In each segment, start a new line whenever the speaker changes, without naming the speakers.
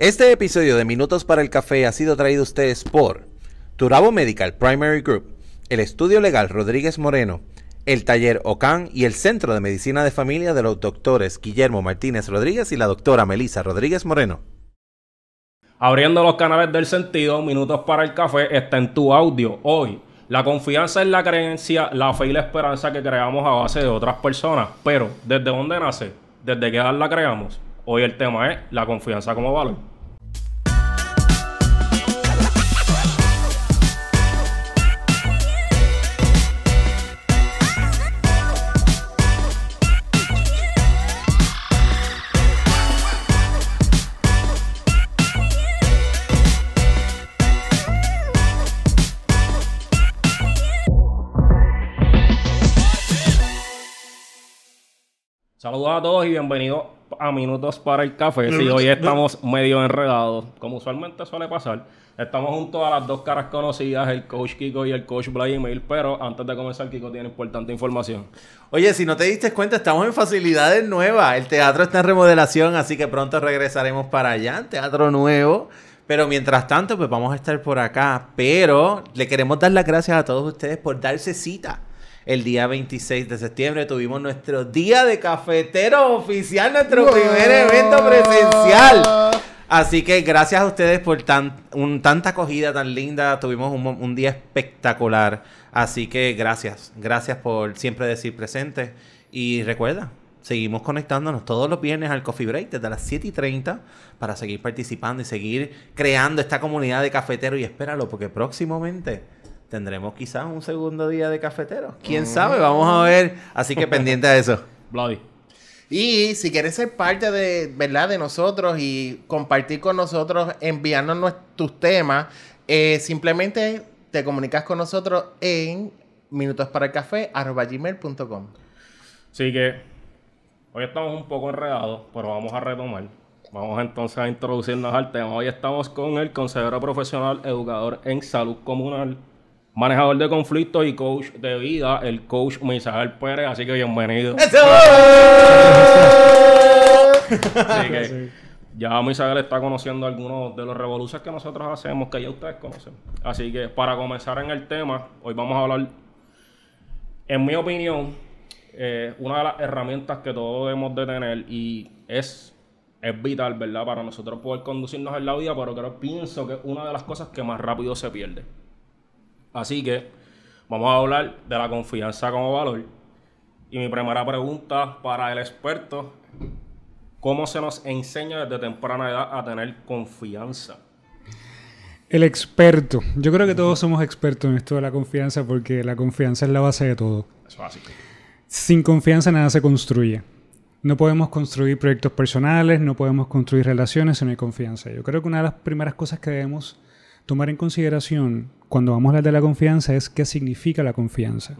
Este episodio de Minutos para el Café ha sido traído a ustedes por Turabo Medical Primary Group, el Estudio Legal Rodríguez Moreno, el Taller OCAN y el Centro de Medicina de Familia de los doctores Guillermo Martínez Rodríguez y la doctora Melisa Rodríguez Moreno.
Abriendo los canales del sentido, Minutos para el Café está en tu audio hoy. La confianza es la creencia, la fe y la esperanza que creamos a base de otras personas. Pero, ¿desde dónde nace? ¿Desde qué edad la creamos? Hoy el tema es la confianza como valor. Saludos a todos y bienvenidos a Minutos para el Café. Sí, hoy estamos medio enredados, como usualmente suele pasar. Estamos junto a las dos caras conocidas, el coach Kiko y el coach Vladimir, pero antes de comenzar, Kiko tiene importante información.
Oye, si no te diste cuenta, estamos en facilidades nuevas. El teatro está en remodelación, así que pronto regresaremos para allá, teatro nuevo. Pero mientras tanto, pues vamos a estar por acá. Pero le queremos dar las gracias a todos ustedes por darse cita el día 26 de septiembre tuvimos nuestro día de cafetero oficial, nuestro primer evento presencial. Así que gracias a ustedes por tan, un, tanta acogida tan linda. Tuvimos un, un, día espectacular. Así que gracias. Gracias por siempre decir presente. Y recuerda, seguimos conectándonos todos los viernes al Coffee Break desde las 7 y 30 para seguir participando y seguir creando esta comunidad de cafeteros. Y espéralo, porque próximamente tendremos quizás un segundo día de cafetero. ¿Quién sabe? Vamos a ver. Así que pendiente de eso.
Bloody.
Y si quieres ser parte de, ¿verdad? de nosotros y compartir con nosotros, enviarnos tus temas, eh, simplemente te comunicas con nosotros en minutosparaelcafé.com.
Así que hoy estamos un poco enredados, pero vamos a retomar. Vamos entonces a introducirnos al tema. Hoy estamos con el consejero profesional, educador en salud comunal, manejador de conflictos y coach de vida, el coach Misael Pérez. Así que bienvenido. así que ya Misael está conociendo algunos de los revoluciones que nosotros hacemos, que ya ustedes conocen. Así que para comenzar en el tema, hoy vamos a hablar, en mi opinión, eh, una de las herramientas que todos debemos de tener y es es vital, ¿verdad? Para nosotros poder conducirnos en la vida, pero creo, pienso que es una de las cosas que más rápido se pierde. Así que vamos a hablar de la confianza como valor. Y mi primera pregunta para el experto, ¿cómo se nos enseña desde temprana edad a tener confianza?
El experto. Yo creo que todos somos expertos en esto de la confianza porque la confianza es la base de todo.
Eso es así.
Sin confianza nada se construye. No podemos construir proyectos personales, no podemos construir relaciones si no hay confianza. Yo creo que una de las primeras cosas que debemos tomar en consideración cuando vamos a hablar de la confianza es qué significa la confianza.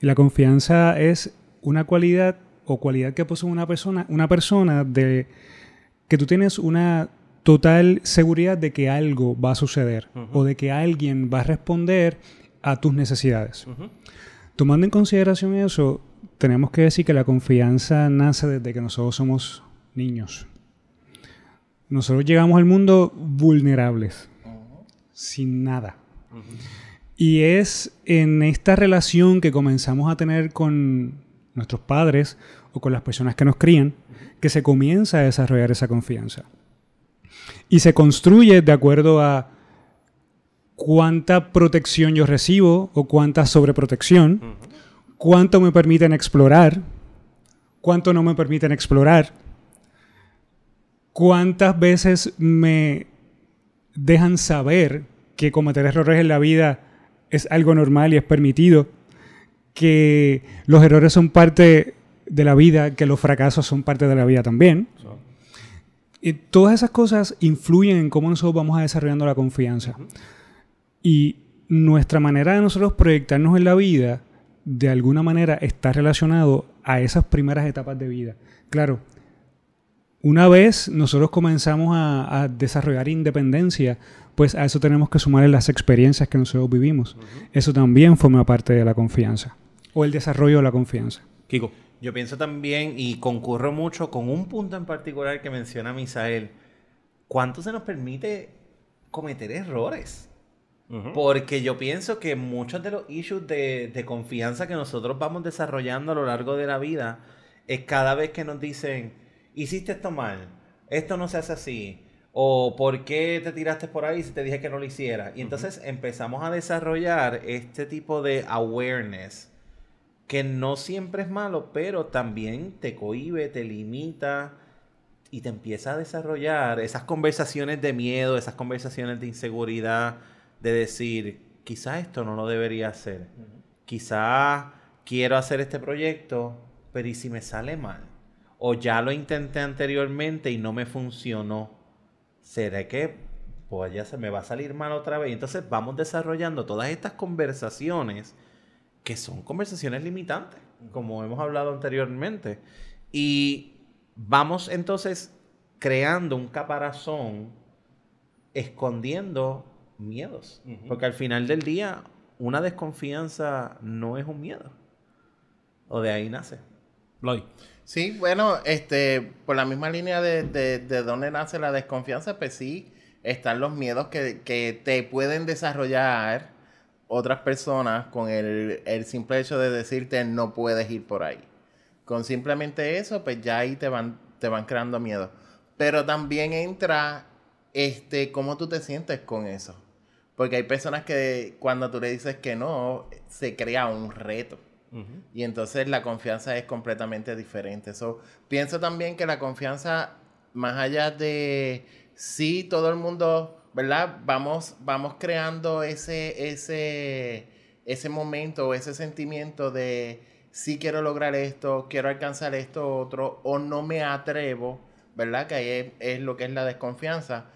Y la confianza es una cualidad o cualidad que posee una persona, una persona de que tú tienes una total seguridad de que algo va a suceder o de que alguien va a responder a tus necesidades. Tomando en consideración eso, tenemos que decir que la confianza nace desde que nosotros somos niños. Nosotros llegamos al mundo vulnerables sin nada. Y es en esta relación que comenzamos a tener con nuestros padres o con las personas que nos crían que se comienza a desarrollar esa confianza. Y se construye de acuerdo a cuánta protección yo recibo o cuánta sobreprotección, cuánto me permiten explorar, cuánto no me permiten explorar, cuántas veces me dejan saber que cometer errores en la vida es algo normal y es permitido, que los errores son parte de la vida, que los fracasos son parte de la vida también. Y todas esas cosas influyen en cómo nosotros vamos desarrollando la confianza. Y nuestra manera de nosotros proyectarnos en la vida, de alguna manera, está relacionado a esas primeras etapas de vida. Claro, una vez nosotros comenzamos a, desarrollar independencia, pues a eso tenemos que sumarle las experiencias que nosotros vivimos. Eso también forma parte de la confianza o el desarrollo de la confianza.
Kiko. Yo pienso también y concurro mucho con un punto en particular que menciona Misael. ¿cuánto se nos permite cometer errores? Porque yo pienso que muchos de los issues de, de, confianza que nosotros vamos desarrollando a lo largo de la vida es cada vez que nos dicen, hiciste esto mal, esto no se hace así, o por qué te tiraste por ahí si te dije que no lo hiciera. Y entonces empezamos a desarrollar este tipo de awareness que no siempre es malo, pero también te cohibe, te limita y te empieza a desarrollar esas conversaciones de miedo, esas conversaciones de inseguridad, de decir, quizás esto no lo debería hacer, quizás quiero hacer este proyecto, pero ¿y si me sale mal? O ya lo intenté anteriormente y no me funcionó. ¿Será que pues ya se me va a salir mal otra vez? Entonces vamos desarrollando todas estas conversaciones que son conversaciones limitantes, como hemos hablado anteriormente. Y vamos entonces creando un caparazón escondiendo miedos. Porque al final del día, una desconfianza no es un miedo. O de ahí nace.
Lloyd. Sí, bueno, este, por la misma línea de, de, dónde nace la desconfianza, pues sí, están los miedos que, que te pueden desarrollar otras personas con el, el simple hecho de decirte no puedes ir por ahí. Con simplemente eso, pues ya ahí te van, te van creando miedo. Pero también entra este, cómo tú te sientes con eso. Porque hay personas que cuando tú le dices que no, se crea un reto. Y entonces la confianza es completamente diferente. So, pienso también que la confianza, más allá de sí, todo el mundo, ¿verdad? Vamos, vamos creando ese, ese, ese momento, ese sentimiento de si quiero lograr esto, quiero alcanzar esto otro, o no me atrevo, ¿verdad? Que ahí es, lo que es la desconfianza.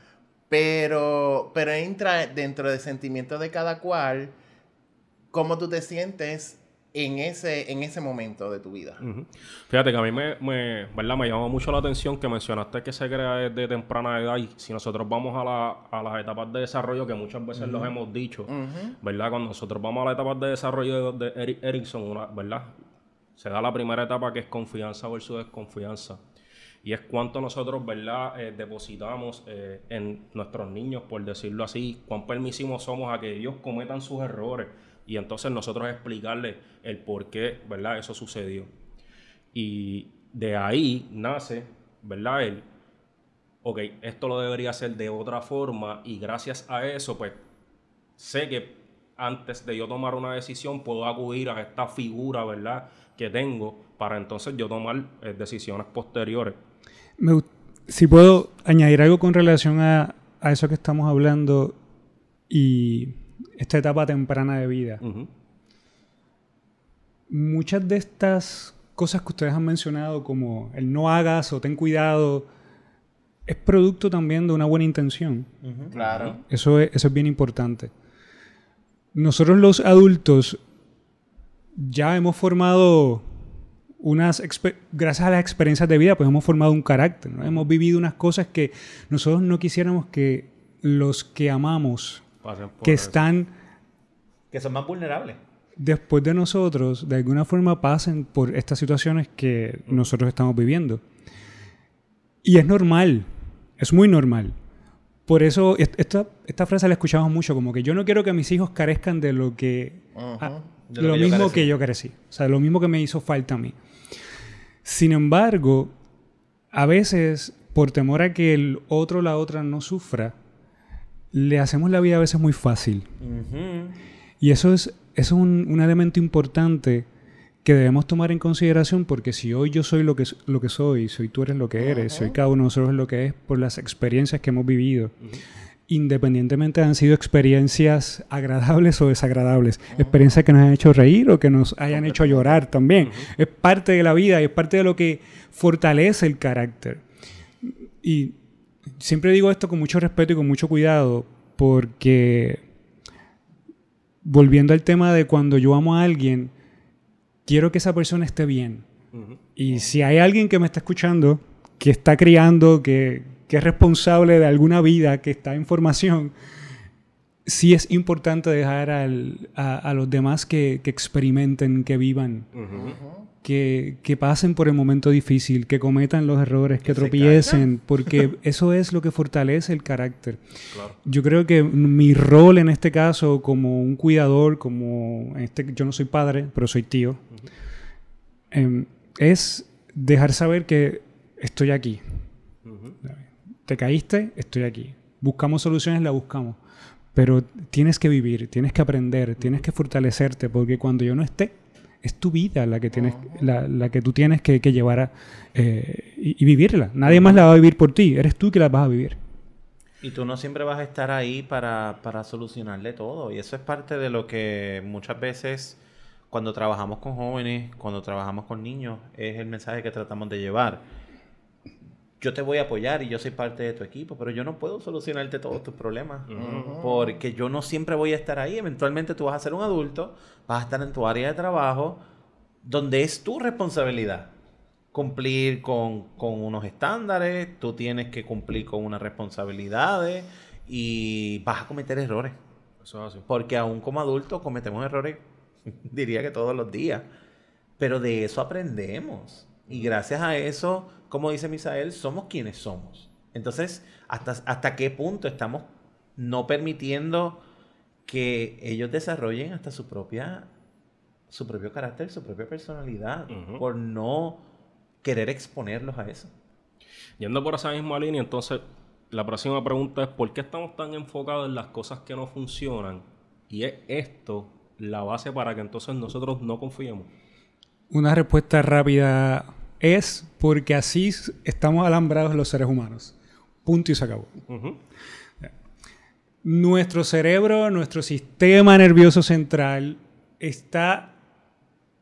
Pero, pero entra dentro del sentimiento de cada cual, cómo tú te sientes en ese, en ese momento de tu vida.
Fíjate que a mí me, me, ¿verdad? me llamó mucho la atención que mencionaste que se crea desde temprana edad y si nosotros vamos a, la, a las etapas de desarrollo, que muchas veces los hemos dicho, ¿verdad? Cuando nosotros vamos a las etapas de desarrollo de, de Erickson, una, ¿verdad? Se da la primera etapa que es confianza versus desconfianza. Y es cuánto nosotros, ¿verdad?, eh, depositamos eh, en nuestros niños, por decirlo así, cuán permisivos somos a que ellos cometan sus errores y entonces nosotros explicarles el por qué, ¿verdad?, eso sucedió. Y de ahí nace, ¿verdad?, el, ok, esto lo debería hacer de otra forma y gracias a eso, pues, sé que antes de yo tomar una decisión puedo acudir a esta figura, ¿verdad?, que tengo para entonces yo tomar eh, decisiones posteriores.
si puedo añadir algo con relación a, eso que estamos hablando y esta etapa temprana de vida. Muchas de estas cosas que ustedes han mencionado, como el no hagas o ten cuidado, es producto también de una buena intención.
Claro.
Eso eso es bien importante. Nosotros los adultos ya hemos formado unas, gracias a las experiencias de vida, pues hemos formado un carácter, ¿no? Hemos vivido unas cosas que nosotros no quisiéramos que los que amamos, que están...
Que son más vulnerables.
Después de nosotros, de alguna forma pasen por estas situaciones que nosotros estamos viviendo. Y es normal, es muy normal. Por eso, esta, esta frase la escuchamos mucho, como que yo no quiero que mis hijos carezcan de lo que lo, mismo que yo crecí. O sea, lo mismo que me hizo falta a mí. Sin embargo, a veces, por temor a que el otro o la otra no sufra, le hacemos la vida a veces muy fácil. Y eso es, es un, elemento importante que debemos tomar en consideración porque si hoy yo soy lo que, lo que soy, si hoy tú eres lo que eres, si hoy cada uno de nosotros lo que es por las experiencias que hemos vivido, independientemente han sido experiencias agradables o desagradables, experiencias que nos han hecho reír o que nos hayan hecho llorar también. Es parte de la vida y es parte de lo que fortalece el carácter. Y siempre digo esto con mucho respeto y con mucho cuidado porque volviendo al tema de cuando yo amo a alguien, quiero que esa persona esté bien. Y si hay alguien que me está escuchando, que está criando, que, que es responsable de alguna vida que está en formación, sí es importante dejar a, los demás que, experimenten, que vivan, que, pasen por el momento difícil, que cometan los errores, que, tropiecen, porque eso es lo que fortalece el carácter. Yo creo que mi rol en este caso como un cuidador, como este, yo no soy padre, pero soy tío, em, es dejar saber que estoy aquí. Te caíste, estoy aquí. Buscamos soluciones, la buscamos pero tienes que vivir, tienes que aprender, tienes que fortalecerte, porque cuando yo no esté, es tu vida la que tienes, la, que tú tienes que, llevar eh, y, vivirla. Nadie más la va a vivir por ti, eres tú que la vas a vivir.
Y tú no siempre vas a estar ahí para, para solucionarle todo. Y eso es parte de lo que muchas veces cuando trabajamos con jóvenes, cuando trabajamos con niños, es el mensaje que tratamos de llevar yo te voy a apoyar y yo soy parte de tu equipo, pero yo no puedo solucionarte todos tus problemas. Porque yo no siempre voy a estar ahí. Eventualmente tú vas a ser un adulto, vas a estar en tu área de trabajo, donde es tu responsabilidad cumplir con, unos estándares, tú tienes que cumplir con unas responsabilidades y vas a cometer errores. Eso es así. Porque aún como adulto cometemos errores, diría que todos los días. Pero de eso aprendemos. Y gracias a eso como dice Misael, somos quienes somos. Entonces, ¿hasta, hasta qué punto estamos no permitiendo que ellos desarrollen hasta su propia su propio carácter, su propia personalidad, por no querer exponerlos a eso.
Yendo por esa misma línea, entonces la próxima pregunta es ¿por qué estamos tan enfocados en las cosas que no funcionan? Y es esto la base para que entonces nosotros no confiemos.
Una respuesta rápida es porque así estamos alambrados los seres humanos. Punto y se acabó. Nuestro cerebro, nuestro sistema nervioso central está...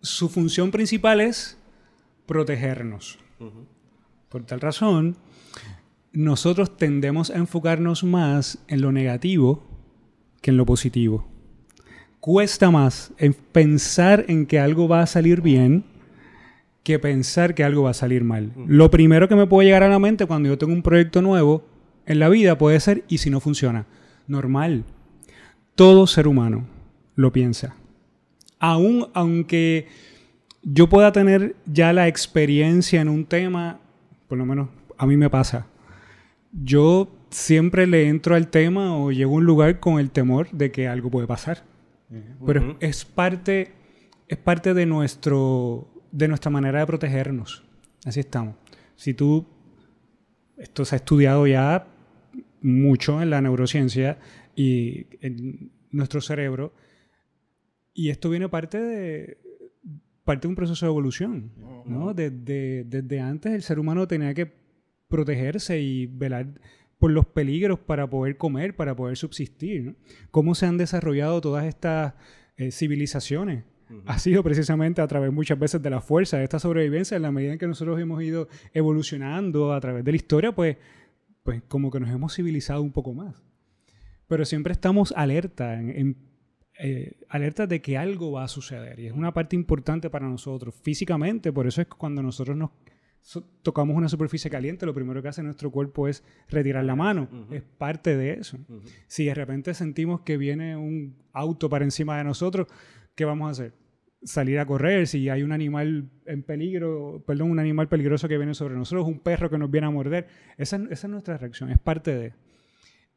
Su función principal es protegernos. Por tal razón, nosotros tendemos a enfocarnos más en lo negativo que en lo positivo. Cuesta más en pensar en que algo va a salir bien que pensar que algo va a salir mal. Lo primero que me puede llegar a la mente cuando yo tengo un proyecto nuevo en la vida puede ser, ¿y si no funciona? Normal. Todo ser humano lo piensa. Aún aunque yo pueda tener ya la experiencia en un tema, por lo menos a mí me pasa, yo siempre le entro al tema o llego a un lugar con el temor de que algo puede pasar. Pero es parte, es parte de nuestro de nuestra manera de protegernos. Así estamos. Si tú, esto se ha estudiado ya mucho en la neurociencia y en nuestro cerebro, y esto viene parte de, parte de un proceso de evolución. ¿no? Desde, desde antes el ser humano tenía que protegerse y velar por los peligros para poder comer, para poder subsistir. ¿Cómo se han desarrollado todas estas eh, civilizaciones? Ha sido precisamente a través muchas veces de la fuerza de esta sobrevivencia, en la medida en que nosotros hemos ido evolucionando a través de la historia, pues, pues como que nos hemos civilizado un poco más. Pero siempre estamos alerta, en, eh, alerta de que algo va a suceder y es una parte importante para nosotros físicamente, por eso es que cuando nosotros nos tocamos una superficie caliente, lo primero que hace nuestro cuerpo es retirar la mano. Es parte de eso. Si de repente sentimos que viene un auto para encima de nosotros, ¿qué vamos a hacer? Salir a correr, si hay un animal en peligro, perdón, un animal peligroso que viene sobre nosotros, un perro que nos viene a morder. Esa, es nuestra reacción, es parte de.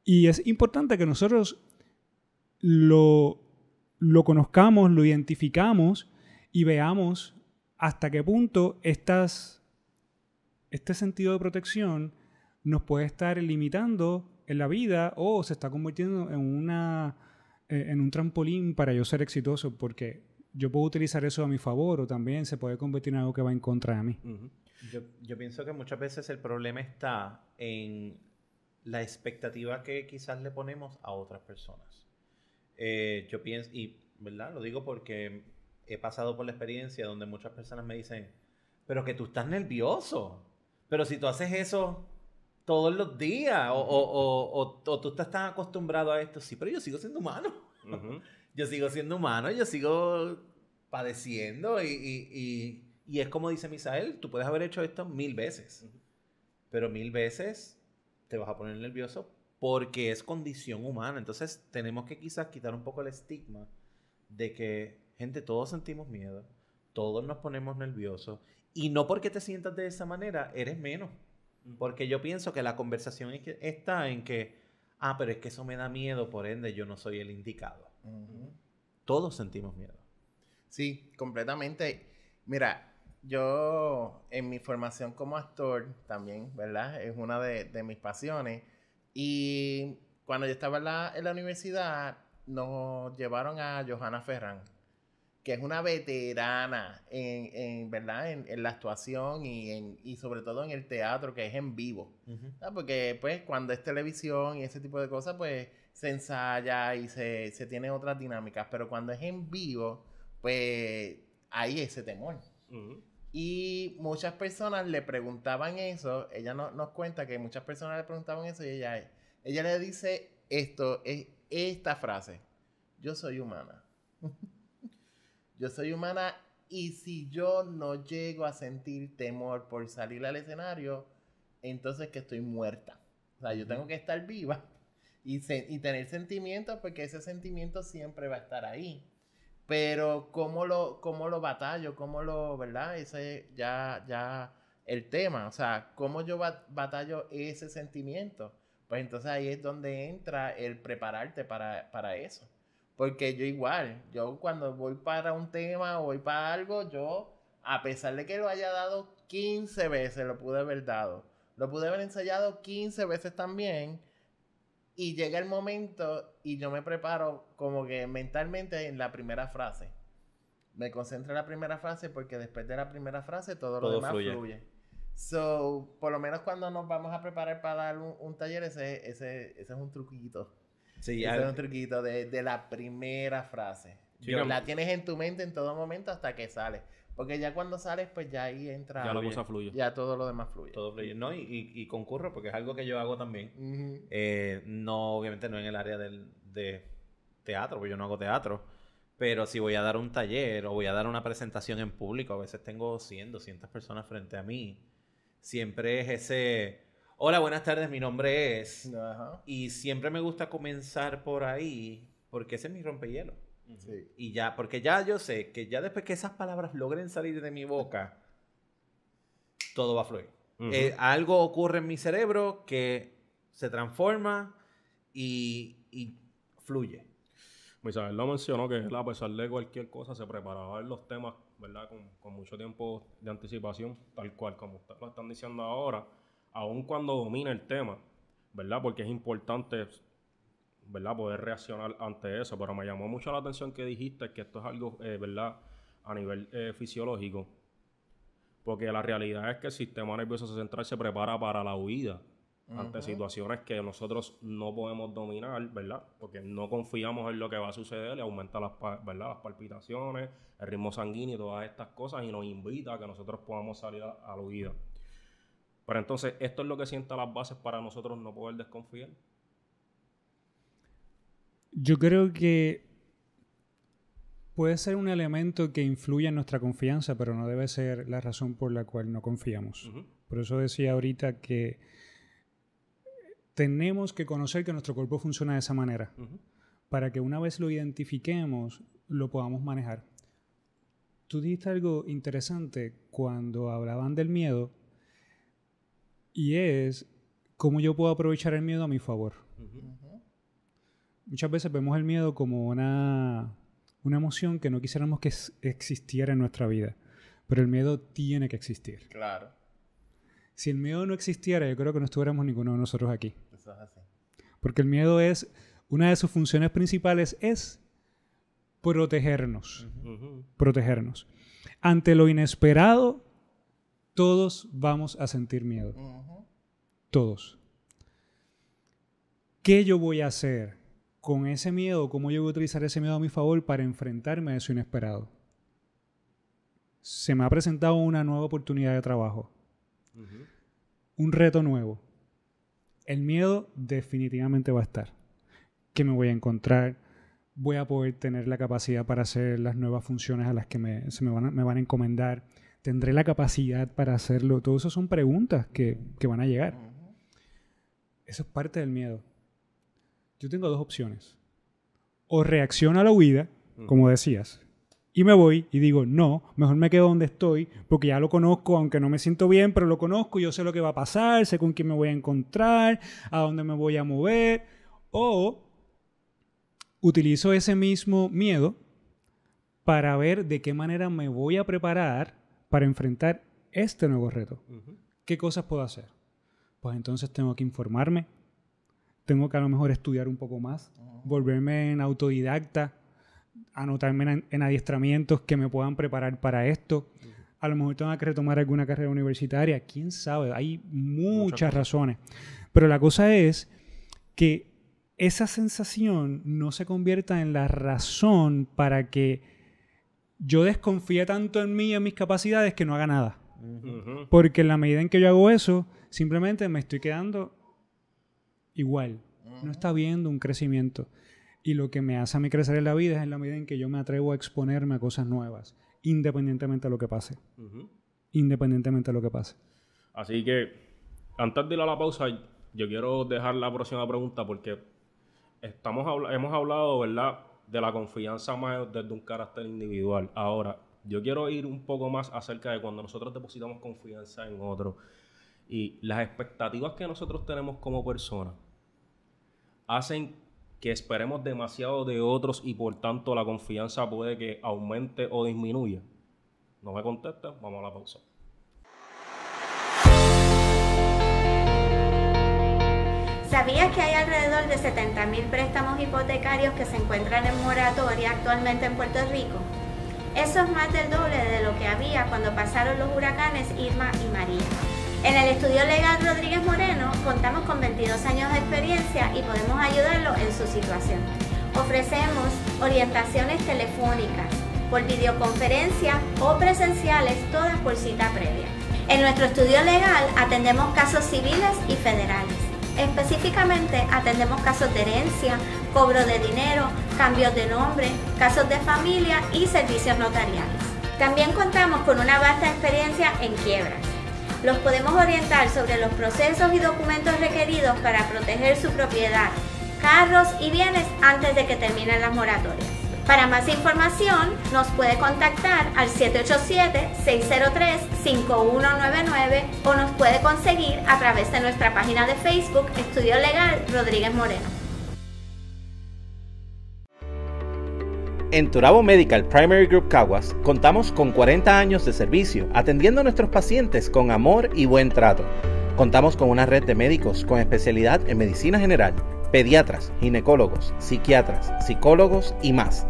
Y es importante que nosotros lo, lo conozcamos, lo identificamos y veamos hasta qué punto estas, este sentido de protección nos puede estar limitando en la vida o se está convirtiendo en una eh, en un trampolín para yo ser exitoso, porque yo puedo utilizar eso a mi favor o también se puede convertir en algo que va en contra de mí.
yo, yo, pienso que muchas veces el problema está en la expectativa que quizás le ponemos a otras personas. Eh, yo pienso, y ¿verdad? Lo digo porque he pasado por la experiencia donde muchas personas me dicen, pero que tú estás nervioso, pero si tú haces eso todos los días, o, o, o, tú estás tan acostumbrado a esto, sí, pero yo sigo siendo humano. Yo sigo siendo humano, yo sigo padeciendo y, y, y, es como dice Misael, tú puedes haber hecho esto mil veces, pero mil veces te vas a poner nervioso porque es condición humana. Entonces tenemos que quizás quitar un poco el estigma de que, gente, todos sentimos miedo, todos nos ponemos nerviosos y no porque te sientas de esa manera eres menos. Porque yo pienso que la conversación está en que, ah, pero es que eso me da miedo, por ende yo no soy el indicado. Todos sentimos miedo.
Sí, completamente. Mira, yo en mi formación como actor también, ¿verdad? Es una de, mis pasiones. Y cuando yo estaba en la, en la universidad, nos llevaron a Johanna Ferran que es una veterana en, ¿verdad? En, la actuación y, en, y sobre todo en el teatro, que es en vivo. Porque pues cuando es televisión y ese tipo de cosas, pues se ensaya y se, se tiene otras dinámicas. Pero cuando es en vivo, pues hay ese temor. Y muchas personas le preguntaban eso. Ella no, nos cuenta que muchas personas le preguntaban eso y ella, ella le dice esto, es esta frase. Yo soy humana. Yo soy humana y si yo no llego a sentir temor por salir al escenario, entonces que estoy muerta. O sea, yo tengo que estar viva y, tener sentimientos porque ese sentimiento siempre va a estar ahí. Pero cómo lo, cómo lo batallo, cómo lo, ¿verdad? Ese ya, ya el tema, o sea, cómo yo batallo ese sentimiento. Pues entonces ahí es donde entra el prepararte para, para eso. Porque yo igual, yo cuando voy para un tema o voy para algo, yo, a pesar de que lo haya dado 15 veces, lo pude haber dado. Lo pude haber ensayado 15 veces también. Y llega el momento y yo me preparo como que mentalmente en la primera frase. Me concentro en la primera frase porque después de la primera frase todo, lo demás fluye. So, por lo menos cuando nos vamos a preparar para dar un, taller, ese, ese, ese es un truquito. Sí, es un truquito de, la primera frase. la tienes en tu mente en todo momento hasta que sales. Porque ya cuando sales, pues ya ahí entra.
Ya la cosa fluye.
Ya todo lo demás fluye.
Todo fluye. No, y, y, concurro porque es algo que yo hago también. Eh, no, obviamente no en el área del, de teatro, porque yo no hago teatro. Pero si voy a dar un taller o voy a dar una presentación en público, a veces tengo 100, 200 personas frente a mí. Siempre es ese Hola, buenas tardes, mi nombre es. Y siempre me gusta comenzar por ahí, porque ese es mi Sí. Y ya, porque ya yo sé que ya después que esas palabras logren salir de mi boca, todo va a fluir. Eh, algo ocurre en mi cerebro que se transforma y, y fluye.
Isabel lo mencionó que a pesar de cualquier cosa se preparaba en los temas, ¿verdad? Con, con mucho tiempo de anticipación, tal cual como ustedes lo están diciendo ahora aun cuando domina el tema, ¿verdad? Porque es importante, ¿verdad? Poder reaccionar ante eso. Pero me llamó mucho la atención que dijiste que esto es algo, eh, ¿verdad? A nivel eh, fisiológico. Porque la realidad es que el sistema nervioso central se prepara para la huida ante situaciones que nosotros no podemos dominar, ¿verdad? Porque no confiamos en lo que va a suceder, le aumenta las, ¿verdad? las palpitaciones, el ritmo sanguíneo y todas estas cosas y nos invita a que nosotros podamos salir a la huida. Pero entonces, esto es lo que sienta las bases para nosotros no poder desconfiar.
Yo creo que puede ser un elemento que influye en nuestra confianza, pero no debe ser la razón por la cual no confiamos. Por eso decía ahorita que tenemos que conocer que nuestro cuerpo funciona de esa manera, para que una vez lo identifiquemos, lo podamos manejar. Tú dijiste algo interesante cuando hablaban del miedo y es cómo yo puedo aprovechar el miedo a mi favor. Muchas veces vemos el miedo como una, una emoción que no quisiéramos que existiera en nuestra vida. Pero el miedo tiene que existir.
Claro.
Si el miedo no existiera, yo creo que no estuviéramos ninguno de nosotros aquí. Eso es así. Porque el miedo es, una de sus funciones principales es protegernos. Protegernos. Ante lo inesperado, todos vamos a sentir miedo. Todos. ¿Qué yo voy a hacer con ese miedo? ¿Cómo yo voy a utilizar ese miedo a mi favor para enfrentarme a eso inesperado? Se me ha presentado una nueva oportunidad de trabajo. Un reto nuevo. El miedo definitivamente va a estar. ¿Qué me voy a encontrar? Voy a poder tener la capacidad para hacer las nuevas funciones a las que me, se me van, me van a encomendar ¿Tendré la capacidad para hacerlo? Todo eso son preguntas que, van a llegar. Eso es parte del miedo. Yo tengo dos opciones. O reacciono a la huida, como decías, y me voy y digo, no, mejor me quedo donde estoy, porque ya lo conozco, aunque no me siento bien, pero lo conozco, yo sé lo que va a pasar, sé con quién me voy a encontrar, a dónde me voy a mover. O utilizo ese mismo miedo para ver de qué manera me voy a preparar para enfrentar este nuevo reto. ¿Qué cosas puedo hacer? Pues entonces tengo que informarme, tengo que a lo mejor estudiar un poco más, volverme en autodidacta, anotarme en, adiestramientos que me puedan preparar para esto. A lo mejor tengo que retomar alguna carrera universitaria, quién sabe, hay muchas razones. Pero la cosa es que esa sensación no se convierta en la razón para que yo desconfíe tanto en mí y en mis capacidades que no haga nada. Porque en la medida en que yo hago eso, simplemente me estoy quedando igual. No está viendo un crecimiento. Y lo que me hace a mí crecer en la vida es en la medida en que yo me atrevo a exponerme a cosas nuevas, independientemente de lo que pase. Independientemente de lo que pase.
Así que, antes de ir a la pausa, yo quiero dejar la próxima pregunta porque estamos hemos hablado, ¿verdad?, de la confianza más desde un carácter individual. Ahora, yo quiero ir un poco más acerca de cuando nosotros depositamos confianza en otro y las expectativas que nosotros tenemos como personas hacen que esperemos demasiado de otros y por tanto la confianza puede que aumente o disminuya. No me contesta, vamos a la pausa.
¿Sabías que hay alrededor de 70.000 préstamos hipotecarios que se encuentran en moratoria actualmente en Puerto Rico? Eso es más del doble de lo que había cuando pasaron los huracanes Irma y María. En el estudio legal Rodríguez Moreno contamos con 22 años de experiencia y podemos ayudarlo en su situación. Ofrecemos orientaciones telefónicas, por videoconferencia o presenciales, todas por cita previa. En nuestro estudio legal atendemos casos civiles y federales. Específicamente atendemos casos de herencia, cobro de dinero, cambios de nombre, casos de familia y servicios notariales. También contamos con una vasta experiencia en quiebras. Los podemos orientar sobre los procesos y documentos requeridos para proteger su propiedad, carros y bienes antes de que terminen las moratorias. Para más información nos puede contactar al 787-603-5199 o nos puede conseguir a través de nuestra página de Facebook Estudio Legal Rodríguez Moreno.
En Turabo Medical Primary Group Caguas contamos con 40 años de servicio atendiendo a nuestros pacientes con amor y buen trato. Contamos con una red de médicos con especialidad en medicina general, pediatras, ginecólogos, psiquiatras, psicólogos y más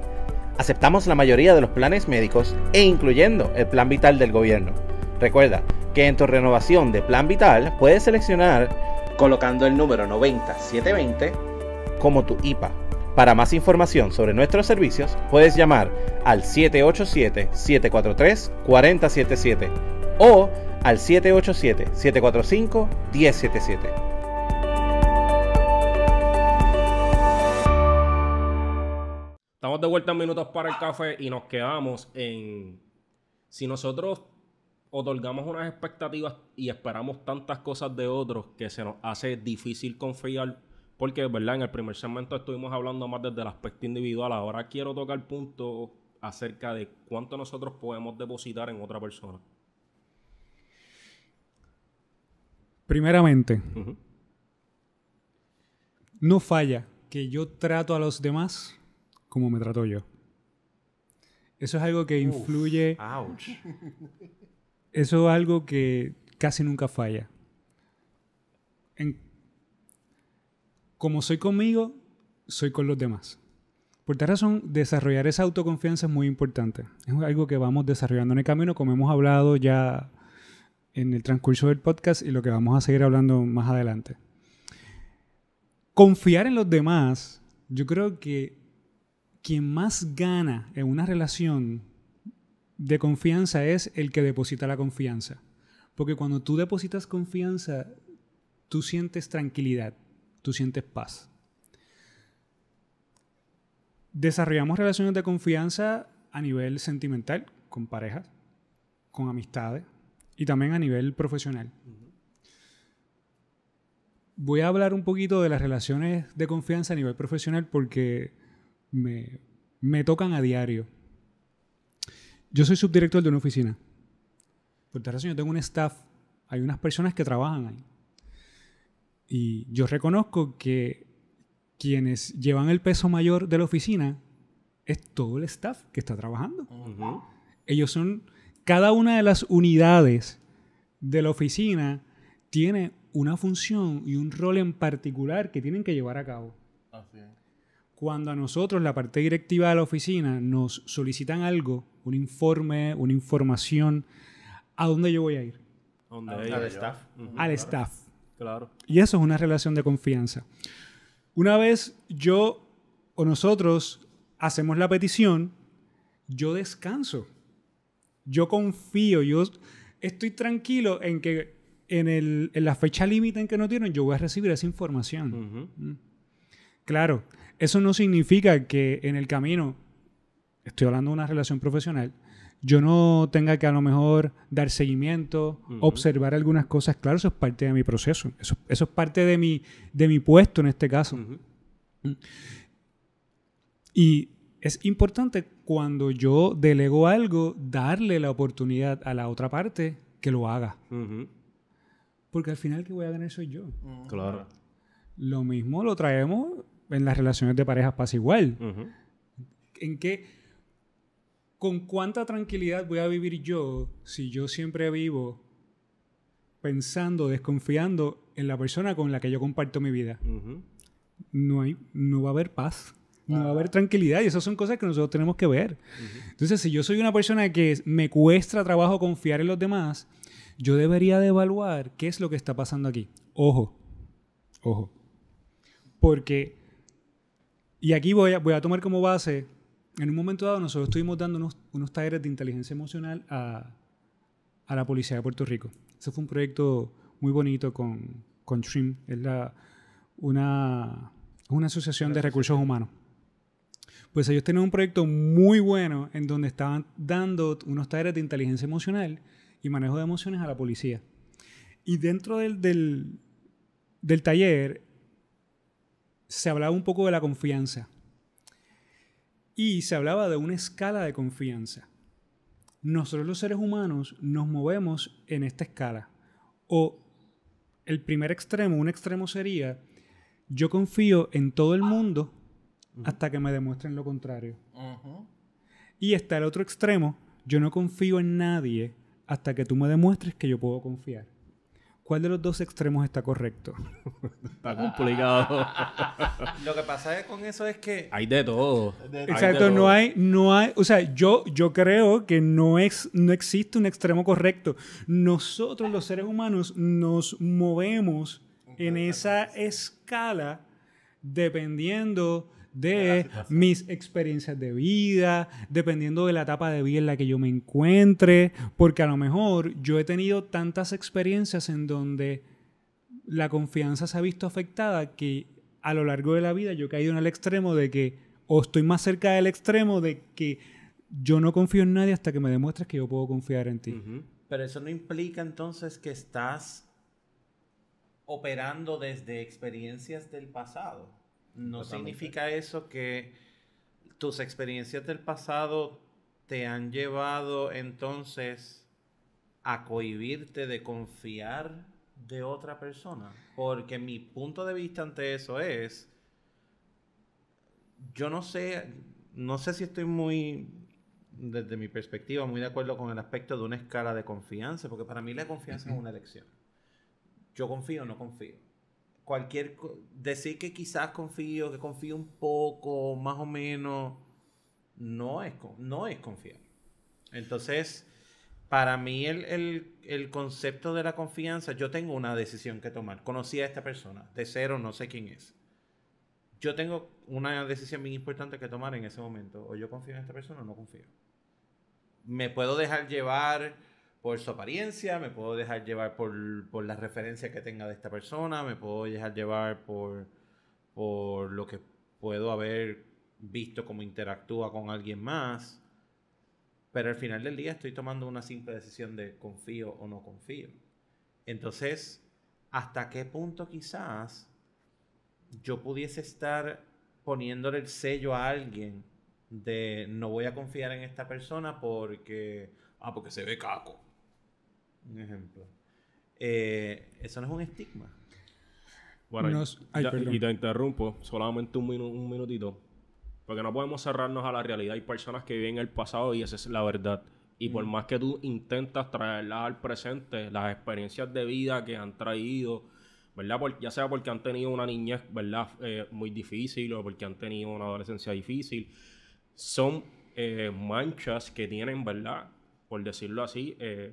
Aceptamos la mayoría de los planes médicos e incluyendo el plan vital del gobierno. Recuerda que en tu renovación de plan vital puedes seleccionar colocando el número 90720 como tu IPA. Para más información sobre nuestros servicios puedes llamar al 787-743-4077 o al 787-745-1077.
Estamos de vuelta en minutos para el café y nos quedamos en si nosotros otorgamos unas expectativas y esperamos tantas cosas de otros que se nos hace difícil confiar porque, ¿verdad? En el primer segmento estuvimos hablando más desde el aspecto individual. Ahora quiero tocar punto acerca de cuánto nosotros podemos depositar en otra persona.
Primeramente, no falla que yo trato a los demás como me trato yo. Eso es algo que influye. Eso es algo que casi nunca falla. Como soy conmigo, soy con los demás. Por esta razón, desarrollar esa autoconfianza es muy importante. Es algo que vamos desarrollando en el camino, como hemos hablado ya en el transcurso del podcast y lo que vamos a seguir hablando más adelante. Confiar en los demás, yo creo que quien más gana en una relación de confianza es el que deposita la confianza. Porque cuando tú depositas confianza, tú sientes tranquilidad, tú sientes paz. Desarrollamos relaciones de confianza a nivel sentimental, con parejas, con amistades y también a nivel profesional. voy a hablar un poquito de las relaciones de confianza a nivel profesional porque me, me tocan a diario. Yo soy subdirector de una oficina. Por tal razón, yo tengo un staff. Hay unas personas que trabajan ahí. Y yo reconozco que quienes llevan el peso mayor de la oficina es todo el staff que está trabajando. Ellos son, cada una de las unidades de la oficina tiene una función y un rol en particular que tienen que llevar a cabo. Cuando a nosotros, la parte directiva de la oficina, nos solicitan algo, un informe, una información, ¿a dónde yo voy a ir?
al staff.
Al staff.
Claro.
Y eso es una relación de confianza. Una vez yo o nosotros hacemos la petición, yo descanso. Yo confío, yo estoy tranquilo en que en, el, en la fecha límite en que nos dieron, yo voy a recibir esa información. Mm. Claro, eso no significa que en el camino, estoy hablando de una relación profesional, yo no tenga que a lo mejor dar seguimiento, observar algunas cosas. Claro, eso es parte de mi proceso. Eso, eso es parte de mi, de mi puesto en este caso. Mm. Y es importante cuando yo delego algo, darle la oportunidad a la otra parte que lo haga. Porque al final que voy a ganar soy yo.
Claro.
Lo mismo lo traemos en las relaciones de parejas pasa igual. En qué, con cuánta tranquilidad voy a vivir yo si yo siempre vivo pensando, desconfiando en la persona con la que yo comparto mi vida. no, hay, no va a haber paz no va a haber tranquilidad y esas son cosas que nosotros tenemos que ver. Entonces, si yo soy una persona que me cuesta trabajo confiar en los demás, yo debería de evaluar qué es lo que está pasando aquí. Ojo, ojo. Porque, y aquí voy a, voy a tomar como base, en un momento dado nosotros estuvimos dando unos, unos talleres de inteligencia emocional a, a, la Policía de Puerto Rico. Ese fue un proyecto muy bonito con, con TRIM, es la, una, una asociación de recursos humanos pues ellos tenían un proyecto muy bueno en donde estaban dando unos talleres de inteligencia emocional y manejo de emociones a la policía. Y dentro del, del, taller se hablaba un poco de la confianza. Y se hablaba de una escala de confianza. Nosotros los seres humanos nos movemos en esta escala. O el primer extremo, un extremo sería, yo confío en todo el mundo hasta que me demuestren lo contrario. Y está el otro extremo, yo no confío en nadie hasta que tú me demuestres que yo puedo confiar. ¿Cuál de los dos extremos está correcto?
está complicado.
Lo que pasa con eso es que
hay de todo.
Exacto, no hay no hay, o sea, yo yo creo que no es no existe un extremo correcto. Nosotros los seres humanos nos movemos en esa escala dependiendo de mis experiencias de vida, dependiendo de la etapa de vida en la que yo me encuentre, porque a lo mejor yo he tenido tantas experiencias en donde la confianza se ha visto afectada que a lo largo de la vida yo he caído en el extremo de que, o estoy más cerca del extremo de que yo no confío en nadie hasta que me demuestres que yo puedo confiar en ti.
Pero eso no implica entonces que estás operando desde experiencias del pasado. No significa eso que tus experiencias del pasado te han llevado entonces a cohibirte de confiar de otra persona. Porque mi punto de vista ante eso es, yo no sé, no sé si estoy muy, desde mi perspectiva, muy de acuerdo con el aspecto de una escala de confianza, porque para mí la confianza es una elección. Yo confío o no confío cualquier decir que quizás confío, que confío un poco, más o menos, no es, no es confiar. Entonces, para mí el, concepto de la confianza, yo tengo una decisión que tomar. Conocí a esta persona, de cero no sé quién es. Yo tengo una decisión bien importante que tomar en ese momento. O yo confío en esta persona o no confío. Me puedo dejar llevar por su apariencia, me puedo dejar llevar por, por la referencia que tenga de esta persona, me puedo dejar llevar por, por lo que puedo haber visto cómo interactúa con alguien más. Pero al final del día estoy tomando una simple decisión de confío o no confío. Entonces, hasta qué punto quizás yo pudiese estar poniéndole el sello a alguien de no voy a confiar en esta persona porque, ah, porque se ve caco. Un ejemplo. Eh, eso no es un estigma.
Bueno,
Nos- ay,
ya-
perdón.
y te interrumpo, solamente un, minu- un minutito. Porque no podemos cerrarnos a la realidad. Hay personas que viven el pasado y esa es la verdad. Y por más que tú intentas traerlas al presente, las experiencias de vida que han traído, ¿verdad? Por- ya sea porque han tenido una niñez, ¿verdad? Eh, muy difícil o porque han tenido una adolescencia difícil, son eh, manchas que tienen, ¿verdad? Por decirlo así, eh,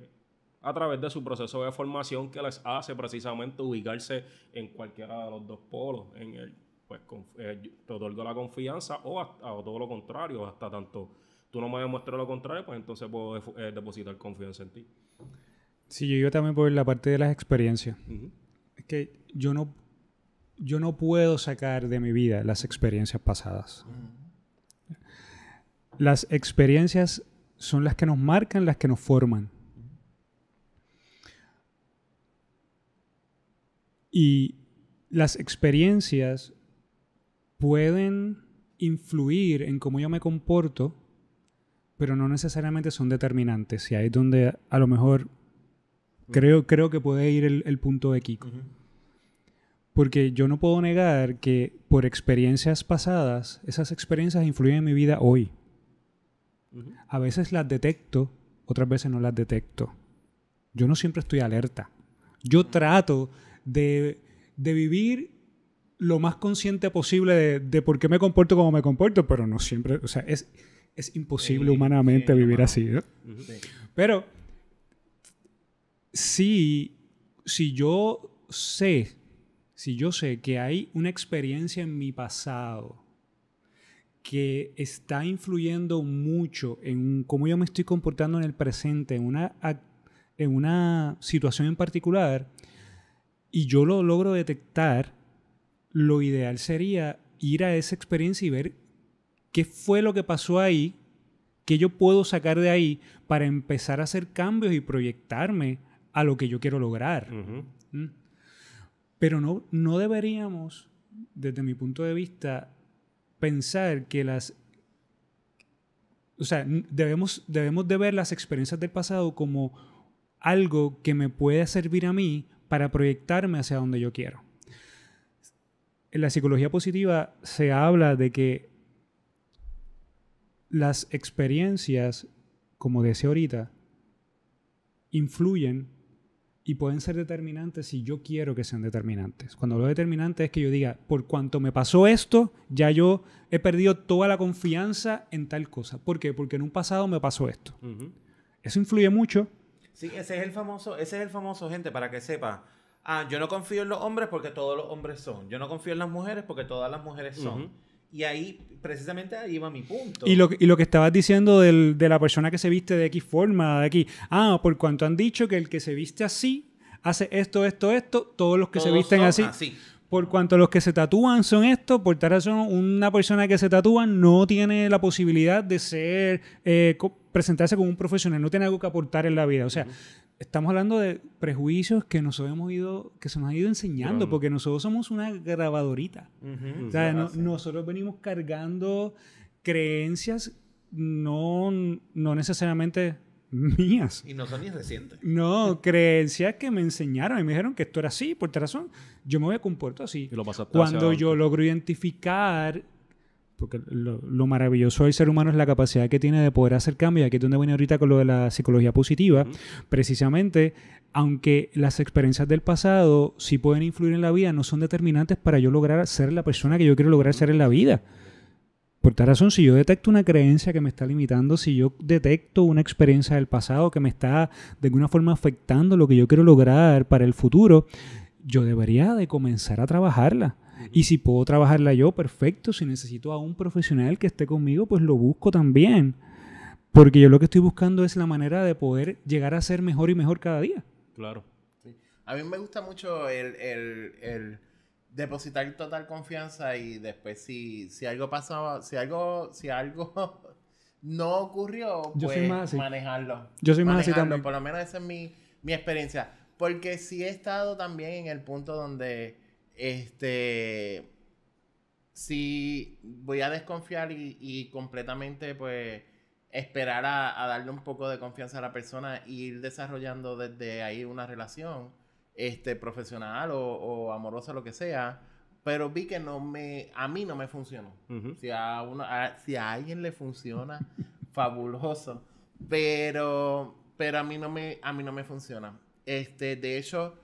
a través de su proceso de formación que les hace precisamente ubicarse en cualquiera de los dos polos. En el, pues, conf- eh, te otorgo la confianza o, hasta- o todo lo contrario, hasta tanto tú no me demuestres lo contrario, pues entonces puedo eh, depositar confianza en ti.
Sí, yo iba también por la parte de las experiencias. Es que yo no, yo no puedo sacar de mi vida las experiencias pasadas. Las experiencias son las que nos marcan, las que nos forman. Y las experiencias pueden influir en cómo yo me comporto, pero no necesariamente son determinantes. Y ahí es donde a lo mejor creo, creo que puede ir el, el punto de Kiko. Porque yo no puedo negar que por experiencias pasadas, esas experiencias influyen en mi vida hoy. A veces las detecto, otras veces no las detecto. Yo no siempre estoy alerta. Yo trato de, de vivir lo más consciente posible de, de por qué me comporto como me comporto, pero no siempre, o sea, es, es imposible
Sí,
humanamente
sí,
vivir así. ¿no? Pero si, si yo sé, si yo sé que hay una experiencia en mi pasado que está influyendo mucho en cómo yo me estoy comportando en el presente, en una, en una situación en particular, y yo lo logro detectar, lo ideal sería ir a esa experiencia y ver qué fue lo que pasó ahí, qué yo puedo sacar de ahí para empezar a hacer cambios y proyectarme a lo que yo quiero lograr. ¿Mm? Pero no, no deberíamos, desde mi punto de vista, pensar que las... O sea, debemos, debemos de ver las experiencias del pasado como algo que me puede servir a mí para proyectarme hacia donde yo quiero. En la psicología positiva se habla de que las experiencias, como decía ahorita, influyen y pueden ser determinantes si yo quiero que sean determinantes. Cuando de determinante es que yo diga, por cuanto me pasó esto, ya yo he perdido toda la confianza en tal cosa. ¿Por qué? Porque en un pasado me pasó esto. Eso influye mucho.
Sí, ese es el famoso, ese es el famoso, gente, para que sepa. Ah, yo no confío en los hombres porque todos los hombres son. Yo no confío en las mujeres porque todas las mujeres son. Y ahí, precisamente ahí va mi punto.
Y lo, que- y lo que estabas diciendo del- de la persona que se viste de X forma, de aquí, ah, por cuanto han dicho que el que se viste así hace esto, esto, esto, todos los que se visten
son
así, Por cuanto los que se tatúan son esto, por tal razón, una persona que se tatúa no tiene la posibilidad de ser, eh, presentarse como un profesional, no tiene algo que aportar en la vida. O sea, estamos hablando de prejuicios que nos hemos ido, que se nos ha ido enseñando,
Claro.
porque nosotros somos una grabadorita.
Ujú.
O sea, no-
Así.
nosotros venimos cargando creencias no, no necesariamente mías.
Y no son ni recientes.
No, creencias que me enseñaron y me dijeron que esto era así, por tal razón. Yo me voy a comportar así.
Y lo
Cuando yo logro identificar, porque lo, lo maravilloso del ser humano es la capacidad que tiene de poder hacer cambios, y aquí es donde viene ahorita con lo de la psicología positiva, precisamente, aunque las experiencias del pasado sí pueden influir en la vida, no son determinantes para yo lograr ser la persona que yo quiero lograr ser en la vida. Por tal razón, si yo detecto una creencia que me está limitando, si yo detecto una experiencia del pasado que me está de alguna forma afectando lo que yo quiero lograr para el futuro, yo debería de comenzar a trabajarla. Y si puedo trabajarla yo, perfecto. Si necesito a un profesional que esté conmigo, pues lo busco también. Porque yo lo que estoy buscando es la manera de poder llegar a ser mejor y mejor cada día.
Claro.
A mí me gusta mucho el, el, el depositar total confianza y después si, si algo pasaba, si algo, si algo no ocurrió,
Yo
pues
soy más así.
manejarlo.
Yo soy más así
Manejarlo.
también.
Por lo menos esa es mi, mi experiencia. porque sí he estado también en el punto donde, este, sí voy a desconfiar y, y completamente, pues, esperar a, a, darle un poco de confianza a la persona e ir desarrollando desde ahí una relación, este, profesional o, o amorosa, lo que sea. Pero vi que no me, a mí no me funcionó. si, a uno, a, si a alguien le funciona, fabuloso. Pero, pero a mí no me, a mí no me funciona. Este, de hecho,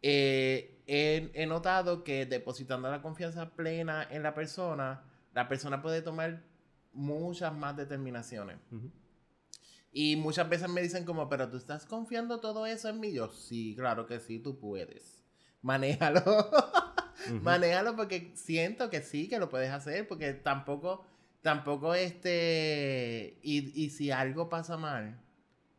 eh, he, he, notado que depositando la confianza plena en la persona, la persona puede tomar muchas más determinaciones. Uh -huh. Y muchas veces me dicen como, pero tú estás confiando todo eso en mí. Yo, sí, claro que sí, tú puedes. Manéjalo. uh -huh. Manéjalo porque siento que sí, que lo puedes hacer, porque tampoco, tampoco este, y, y si algo pasa mal,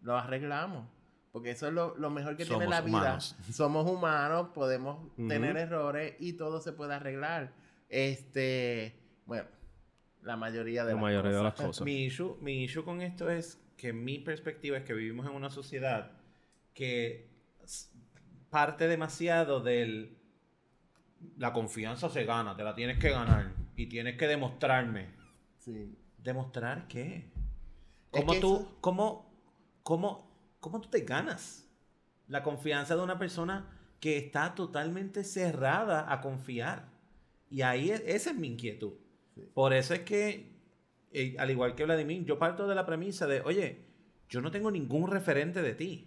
lo arreglamos. Porque eso es lo, lo mejor que Somos tiene la vida. Humanos. Somos humanos, podemos uh -huh. tener errores y todo se puede arreglar. Este, bueno, la mayoría de,
la
las,
mayoría
cosas.
de las cosas.
Mi issue, mi issue con esto es que mi perspectiva es que vivimos en una sociedad que parte demasiado del la confianza se gana, te la tienes que ganar y tienes que demostrarme.
Sí.
¿Demostrar qué? ¿Cómo es tú, eso... cómo, cómo, cómo tú te ganas la confianza de una persona que está totalmente cerrada a confiar? Y ahí esa es mi inquietud. Sí. Por eso es que, eh, al igual que Vladimir, yo parto de la premisa de, oye, yo no tengo ningún referente de ti.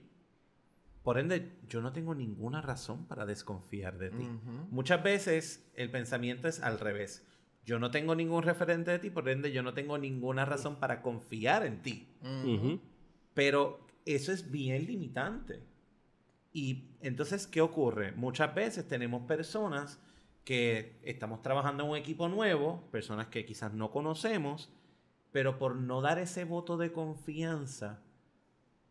Por ende, yo no tengo ninguna razón para desconfiar de ti. Uh -huh. Muchas veces el pensamiento es al revés. Yo no tengo ningún referente de ti, por ende, yo no tengo ninguna razón para confiar en ti.
Uh -huh.
Pero eso es bien limitante. Y entonces, ¿qué ocurre? Muchas veces tenemos personas que estamos trabajando en un equipo nuevo, personas que quizás no conocemos, pero por no dar ese voto de confianza,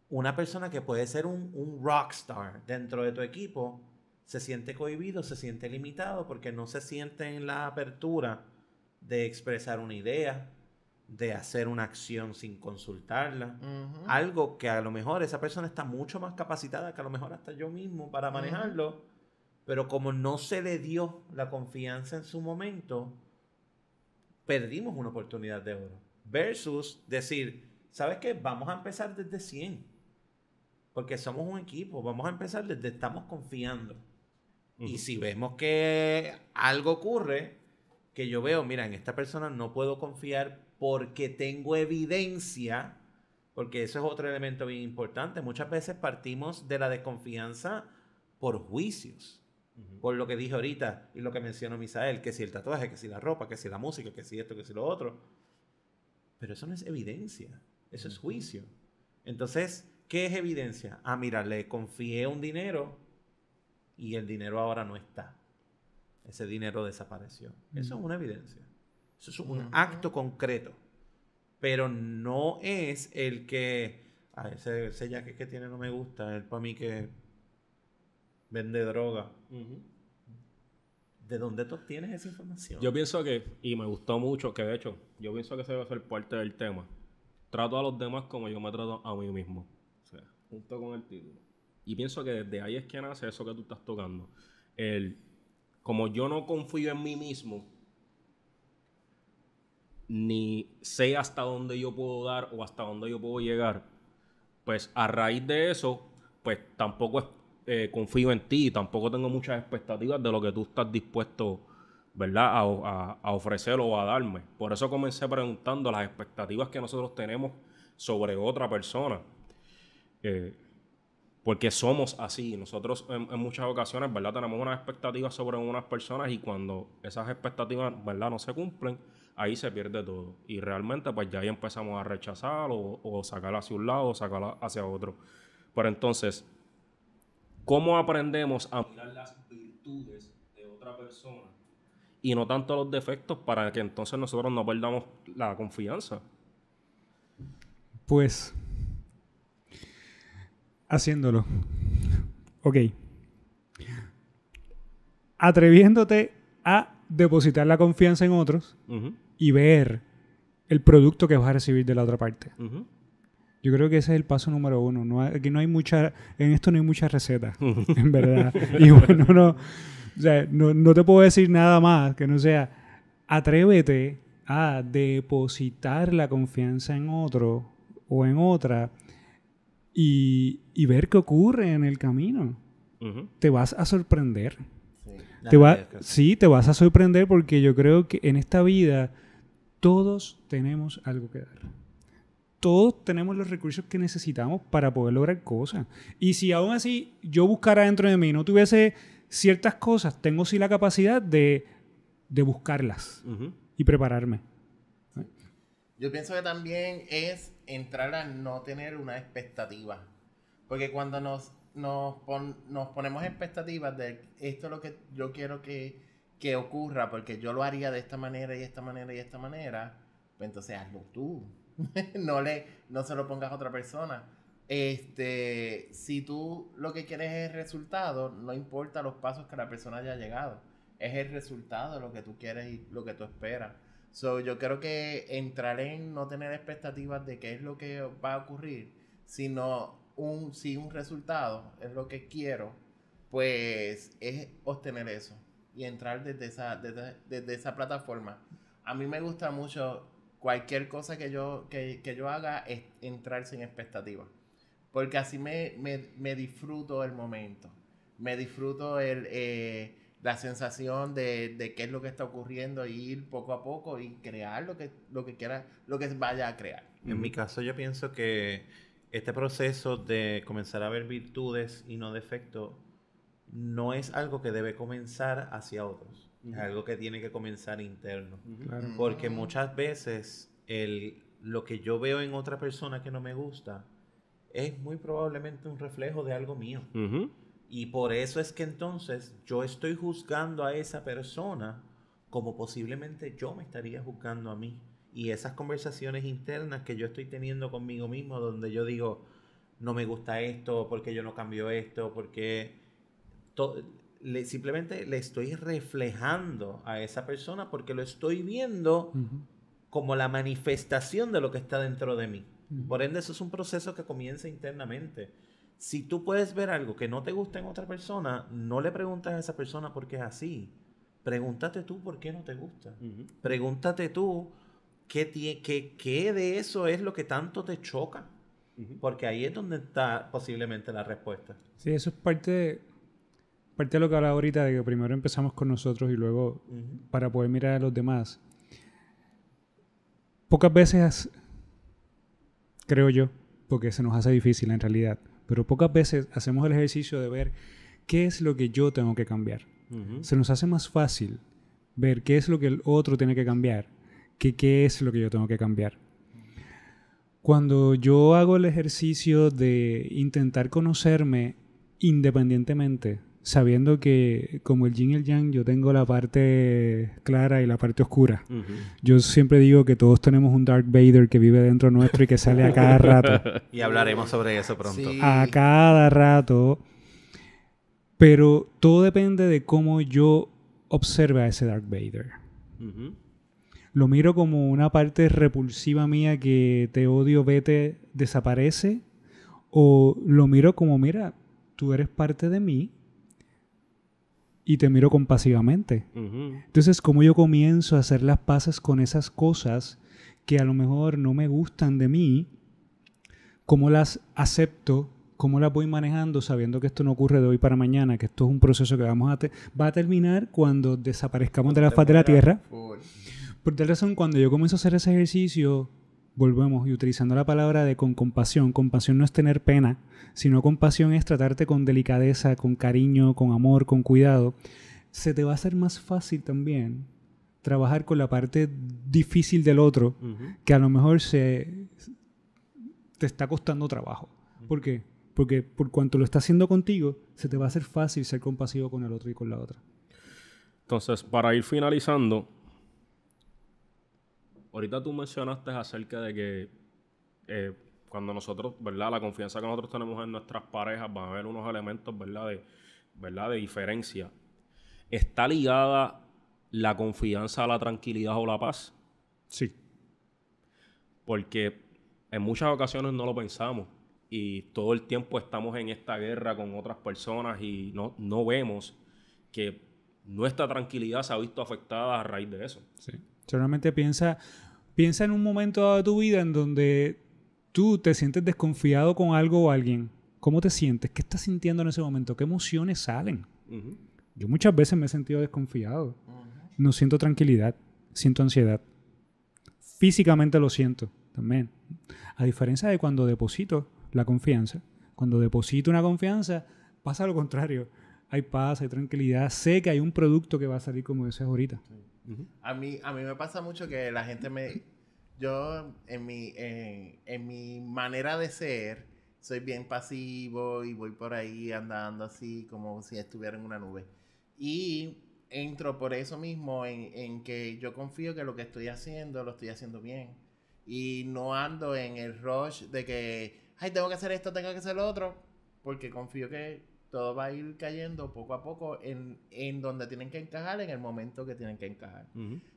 una persona que puede ser un, rockstar dentro de tu equipo se siente cohibido, se siente limitado porque no se siente en la apertura de expresar una idea, de hacer una acción sin consultarla. Uh -huh. Algo que a lo mejor esa persona está mucho más capacitada que a lo mejor hasta yo mismo para manejarlo. Uh -huh. Pero como no se le dio la confianza en su momento, perdimos una oportunidad de oro. Versus decir, ¿sabes qué? Vamos a empezar desde 100 porque somos un equipo, vamos a empezar desde estamos confiando. Uh -huh. Y si vemos que algo ocurre, que yo veo, mira, en esta persona no puedo confiar porque tengo evidencia, porque eso es otro elemento bien importante. Muchas veces partimos de la desconfianza por juicios. Uh -huh. Por lo que dije ahorita y lo que mencionó Misael, que si el tatuaje, que si la ropa, que si la música, que si esto, que si lo otro. Pero eso no es evidencia, eso uh -huh. es juicio. Entonces, ¿Qué es evidencia? Ah, mira, le confié un dinero y el dinero ahora no está. Ese dinero desapareció. Eso es una evidencia. Eso es un acto concreto. Pero no es el que. Ah, ese, ese jacket que tiene no me gusta. Es para mí que vende droga. Uh -huh. ¿De dónde tú obtienes esa información?
Yo pienso que, y me gustó mucho, que de hecho, yo pienso que se debe ser parte del tema. Trato a los demás como yo me trato a mí mismo junto con el título. Y pienso que desde ahí es que nace eso que tú estás tocando. El, como yo no confío en mí mismo, ni sé hasta dónde yo puedo dar o hasta dónde yo puedo llegar, pues a raíz de eso, pues tampoco eh, confío en ti, tampoco tengo muchas expectativas de lo que tú estás dispuesto, ¿verdad?, a, a, ofrecer o a darme. Por eso comencé preguntando las expectativas que nosotros tenemos sobre otra persona. Eh, porque somos así. Nosotros en, en, muchas ocasiones, ¿verdad? Tenemos unas expectativas sobre unas personas y cuando esas expectativas, ¿verdad? No se cumplen, ahí se pierde todo. Y realmente, pues ya ahí empezamos a rechazar o, o sacar hacia un lado o sacar hacia otro. Pero entonces, ¿cómo aprendemos a mirar las virtudes de otra persona y no tanto los defectos para que entonces nosotros no perdamos la confianza?
Pues haciéndolo. Ok. Atreviéndote a depositar la confianza en otros uh -huh. y ver el producto que vas a recibir de la otra parte. Uh -huh. Yo creo que ese es el paso número uno. No hay- aquí no hay mucha, en esto no hay mucha receta, en verdad. Y bueno, no, o sea, no, no te puedo decir nada más que no sea, atrévete a depositar la confianza en otro o en otra y, y ver qué ocurre en el camino. Te vas a sorprender.
Sí.
Te va, sí, vas a sorprender porque yo creo que en esta vida todos tenemos algo que dar. Todos tenemos los recursos que necesitamos para poder lograr cosas. Y si aún así yo buscara dentro de mí y no tuviese ciertas cosas, tengo sí la capacidad de, de buscarlas y prepararme.
Yo pienso que también es entrar a no tener una expectativa. Porque cuando nos, nos, pon- nos ponemos expectativas de esto es lo que yo quiero que, que ocurra, porque yo lo haría de esta manera y esta manera y esta manera, pues entonces hazlo tú. no, le, no se lo pongas a otra persona. Este, si tú lo que quieres es el resultado, no importa los pasos que la persona haya llegado. Es el resultado lo que tú quieres y lo que tú esperas. So, yo creo que entrar en no tener expectativas de qué es lo que va a ocurrir, sino un, si un resultado es lo que quiero, pues es obtener eso y entrar desde esa, desde, desde esa plataforma. A mí me gusta mucho cualquier cosa que yo, que, que yo haga es entrar sin expectativas. Porque así me, me, me disfruto el momento. Me disfruto el, eh, la sensación de, de qué es lo que está ocurriendo y ir poco a poco y crear lo que, lo que quiera, lo que vaya a crear.
En mi caso yo pienso que este proceso de comenzar a ver virtudes y no defectos no es algo que debe comenzar hacia otros. Es algo que tiene que comenzar interno.
Claro.
Porque muchas veces el, lo que yo veo en otra persona que no me gusta es muy probablemente un reflejo de algo mío. Y por eso es que entonces yo estoy juzgando a esa persona como posiblemente yo me estaría juzgando a mí. Y esas conversaciones internas que yo estoy teniendo conmigo mismo, donde yo digo, no me gusta esto, porque yo no cambio esto, porque le- simplemente le estoy reflejando a esa persona porque lo estoy viendo como la manifestación de lo que está dentro de mí. Por ende, eso es un proceso que comienza internamente. Si tú puedes ver algo que no te gusta en otra persona, no le preguntas a esa persona por qué es así. Pregúntate tú por qué no te gusta. Pregúntate tú qué, qué, qué de eso es lo que tanto te choca. Porque ahí es donde está posiblemente la respuesta.
Sí, eso es parte de, parte de lo que hablaba ahorita, de que primero empezamos con nosotros y luego para poder mirar a los demás. Pocas veces, creo yo, porque se nos hace difícil en realidad, pero pocas veces hacemos el ejercicio de ver qué es lo que yo tengo que cambiar. Se nos hace más fácil ver qué es lo que el otro tiene que cambiar que qué es lo que yo tengo que cambiar. Cuando yo hago el ejercicio de intentar conocerme independientemente, sabiendo que como el yin y el yang yo tengo la parte clara y la parte oscura.
Ujú.
Yo siempre digo que todos tenemos un Dark Vader que vive dentro nuestro y que sale a cada rato.
Y hablaremos sobre eso pronto.
Sí.
a cada rato. Pero todo depende de cómo yo observe a ese Dark Vader.
Ujú.
Lo miro como una parte repulsiva mía que te odio, vete, desaparece. O lo miro como, mira, tú eres parte de mí y te miro compasivamente. Entonces, como yo comienzo a hacer las paces con esas cosas que a lo mejor no me gustan de mí, cómo las acepto, cómo las voy manejando sabiendo que esto no ocurre de hoy para mañana, que esto es un proceso que vamos a va a terminar cuando desaparezcamos de la faz de la tierra.
Full.
Por tal razón, cuando yo comienzo a hacer ese ejercicio, volvemos y utilizando la palabra de con compasión, compasión no es tener pena, sino compasión es tratarte con delicadeza, con cariño, con amor, con cuidado, se te va a hacer más fácil también trabajar con la parte difícil del otro, que a lo mejor se te está costando trabajo. ¿Por qué? Porque por cuanto lo está haciendo contigo, se te va a hacer fácil ser compasivo con el otro y con la otra.
Entonces, para ir finalizando, ahorita tú mencionaste acerca de que eh, cuando nosotros, ¿verdad? La confianza que nosotros tenemos en nuestras parejas van a haber unos elementos, ¿verdad? De, ¿verdad? de diferencia. ¿Está ligada la confianza a la tranquilidad o la paz?
Sí.
Porque en muchas ocasiones no lo pensamos y todo el tiempo estamos en esta guerra con otras personas y no, no vemos que nuestra tranquilidad se ha visto afectada a raíz de eso.
Sí. Solamente piensa, piensa en un momento dado de tu vida en donde tú te sientes desconfiado con algo o alguien. ¿Cómo te sientes? ¿Qué estás sintiendo en ese momento? ¿Qué emociones salen? Yo muchas veces me he sentido desconfiado. No siento tranquilidad, siento ansiedad. Físicamente lo siento también. A diferencia de cuando deposito la confianza. Cuando deposito una confianza, pasa lo contrario. Hay paz, hay tranquilidad. Sé que hay un producto que va a salir como decías ahorita.
A, mí, a mí me pasa mucho que la gente me... Yo, en mi, en, mi manera de ser, soy bien pasivo y voy por ahí andando así como si estuviera en una nube. Y entro por eso mismo en, en, que yo confío que lo que estoy haciendo lo estoy haciendo bien. Y no ando en el rush de que ay, tengo que hacer esto, tengo que hacer lo otro, porque confío que todo va a ir cayendo poco a poco en, en donde tienen que encajar, en el momento que tienen que encajar.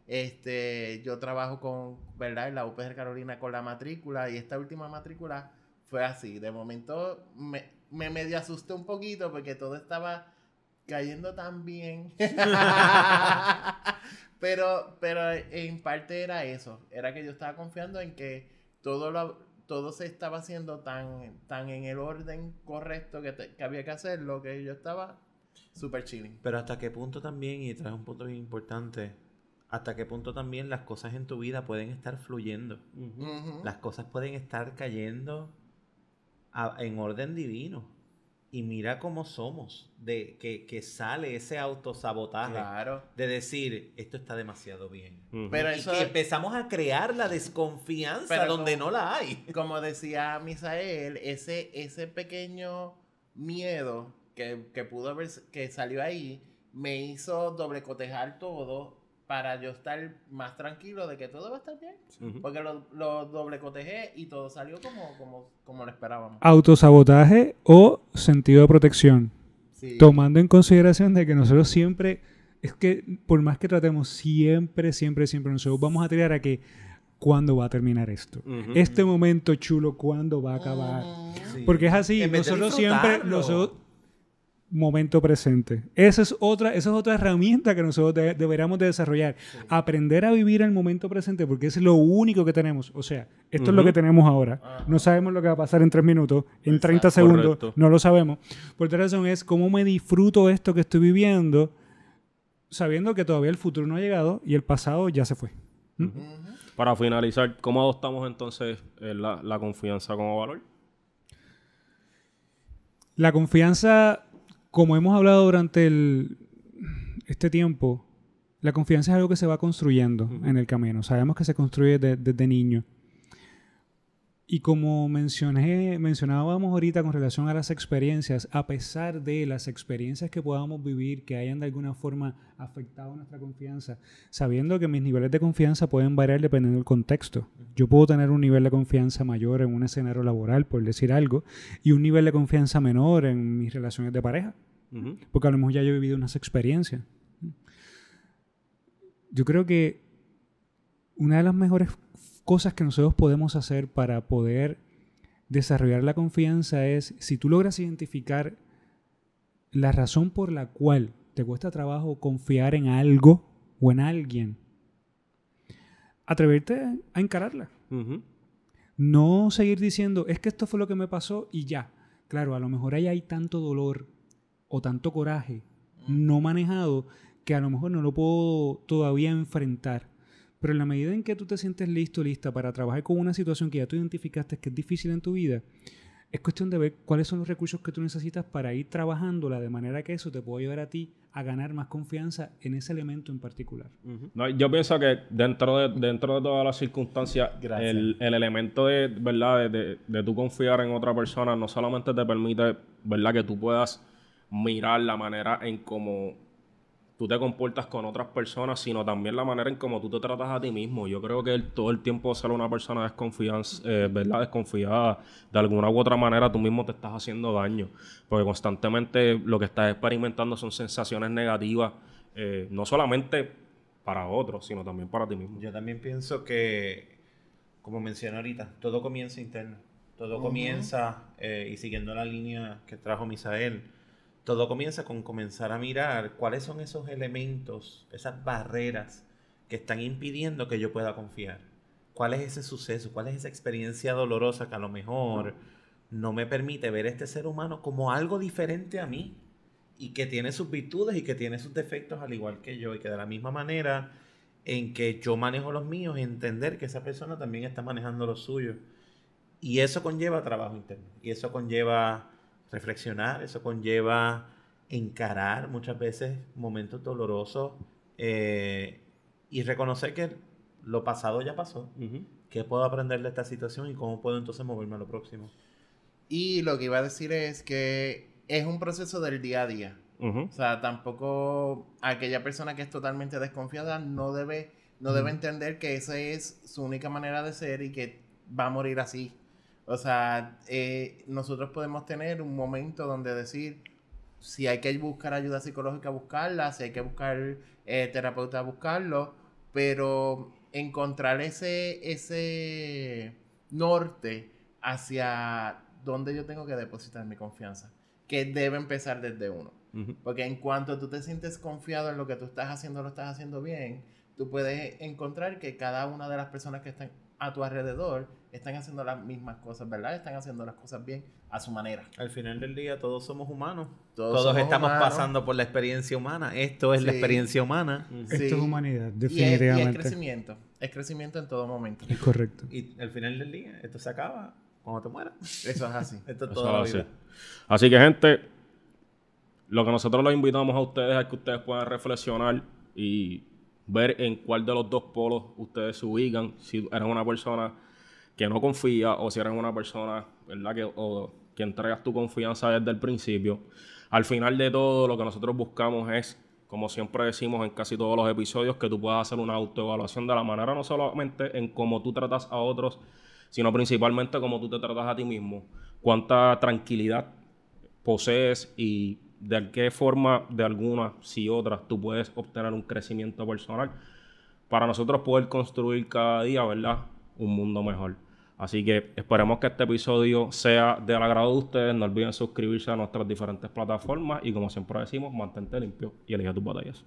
este, yo trabajo con, ¿verdad? En la UPR Carolina con la matrícula y esta última matrícula fue así. De momento me, me medio asusté un poquito porque todo estaba cayendo tan bien. pero, pero en parte era eso. Era que yo estaba confiando en que todo lo, todo se estaba haciendo tan, tan en el orden correcto que, había que hacerlo, que yo estaba súper chilling.
Pero hasta qué punto también, y traes un punto bien importante, hasta qué punto también las cosas en tu vida pueden estar fluyendo. Las cosas pueden estar cayendo en orden divino y mira cómo somos, de que, sale ese autosabotaje claro. de decir, esto está demasiado bien. Pero eso que empezamos a crear la desconfianza donde no la hay.
Como decía Misael, ese, ese pequeño miedo que, que pudo haber, que salió ahí, me hizo doble cotejar todo para yo estar más tranquilo de que todo va a estar bien. Porque lo, lo, doble cotejé y todo salió como, como, como lo esperábamos.
Autosabotaje o sentido de protección. Tomando en consideración de que nosotros siempre, es que por más que tratemos, siempre, siempre, siempre nosotros vamos a tirar a que cuándo va a terminar esto. Este momento chulo, cuándo va a acabar. Porque es así, nosotros siempre, nosotros, momento presente. Esa es otra, esa es otra herramienta que nosotros deberíamos de desarrollar. Aprender a vivir el momento presente porque es lo único que tenemos. O sea, esto es lo que tenemos ahora. No sabemos lo que va a pasar en tres minutos, en 30 segundos, no lo sabemos. Por otra razón es cómo me disfruto esto que estoy viviendo sabiendo que todavía el futuro no ha llegado y el pasado ya se fue. ¿Mm?
Para finalizar, ¿cómo adoptamos entonces eh, la, la confianza como valor?
La confianza como hemos hablado durante este tiempo, la confianza es algo que se va construyendo en el camino. Sabemos que se construye desde niño. Y como mencioné, mencionábamos ahorita con relación a las experiencias, a pesar de las experiencias que podamos vivir, que hayan de alguna forma afectado nuestra confianza, sabiendo que mis niveles de confianza pueden variar dependiendo del contexto. Yo puedo tener un nivel de confianza mayor en un escenario laboral, por decir algo, y un nivel de confianza menor en mis relaciones de pareja. Porque a lo mejor ya yo he vivido unas experiencias. Yo creo que una de las mejores cosas que nosotros podemos hacer para poder desarrollar la confianza es si tú logras identificar la razón por la cual te cuesta trabajo confiar en algo o en alguien, atreverte a encararla. No seguir diciendo, es que esto fue lo que me pasó y ya. Claro, a lo mejor ahí hay tanto dolor o tanto coraje no manejado que a lo mejor no lo puedo todavía enfrentar. Pero en la medida en que tú te sientes listo, lista para trabajar con una situación que ya tú identificaste que es difícil en tu vida, es cuestión de ver cuáles son los recursos que tú necesitas para ir trabajándola de manera que eso te pueda ayudar a ti a ganar más confianza en ese elemento en particular.
yo pienso que dentro de, dentro de todas las circunstancias, el, elemento de, ¿verdad? De, de, tú confiar en otra persona no solamente te permite ¿verdad? que tú puedas mirar la manera en cómo tú te comportas con otras personas, sino también la manera en cómo tú te tratas a ti mismo. Yo creo que todo el tiempo ser una persona eh, ¿verdad? desconfiada, de alguna u otra manera tú mismo te estás haciendo daño, porque constantemente lo que estás experimentando son sensaciones negativas, eh, no solamente para otros, sino también para ti mismo.
Yo también pienso que como mencioné ahorita, todo comienza interno. Todo comienza, eh, y siguiendo la línea que trajo Misael, todo comienza con comenzar a mirar cuáles son esos elementos, esas barreras que están impidiendo que yo pueda confiar. ¿Cuál es ese suceso? ¿Cuál es esa experiencia dolorosa que a lo mejor no me permite ver a este ser humano como algo diferente a mí? Y que tiene sus virtudes y que tiene sus defectos al igual que yo. Y que de la misma manera en que yo manejo los míos, entender que esa persona también está manejando los suyos. Y eso conlleva trabajo interno. Y eso conlleva reflexionar, eso conlleva encarar muchas veces momentos dolorosos eh, y reconocer que lo pasado ya pasó. ¿Qué puedo aprender de esta situación y cómo puedo entonces moverme a lo próximo?
Y lo que iba a decir es que es un proceso del día a día. O sea, tampoco aquella persona que es totalmente desconfiada no debe, no debe entender que esa es su única manera de ser y que va a morir así. O sea, eh, nosotros podemos tener un momento donde decir, si hay que buscar ayuda psicológica, buscarla, si hay que buscar eh, terapeuta, buscarlo, pero encontrar ese, ese norte hacia dónde yo tengo que depositar mi confianza, que debe empezar desde uno. Porque en cuanto tú te sientes confiado en lo que tú estás haciendo, lo estás haciendo bien, tú puedes encontrar que cada una de las personas que están a tu alrededor están haciendo las mismas cosas, ¿verdad? Están haciendo las cosas bien a su manera.
Al final del día todos somos humanos. Todos, estamos pasando por la experiencia humana. Esto es la experiencia humana.
Esto es humanidad, definitivamente.
Y es, crecimiento. Es crecimiento en todo momento.
Es correcto.
Y al final del día esto se acaba cuando te mueras.
Eso es así.
esto es toda la vida.
Así que gente, lo que nosotros los invitamos a ustedes es que ustedes puedan reflexionar y ver en cuál de los dos polos ustedes se ubican. Si eres una persona que no confía o si eres una persona, ¿verdad? Que, que entregas tu confianza desde el principio. Al final de todo, lo que nosotros buscamos es, como siempre decimos en casi todos los episodios, que tú puedas hacer una autoevaluación de la manera no solamente en cómo tú tratas a otros, sino principalmente cómo tú te tratas a ti mismo. Cuánta tranquilidad posees y de qué forma, de alguna, si otras, tú puedes obtener un crecimiento personal para nosotros poder construir cada día, ¿verdad? Un mundo mejor. Así que esperemos que este episodio sea del agrado de ustedes. No olviden suscribirse a nuestras diferentes plataformas y como siempre decimos, mantente limpio y elige tus batallas.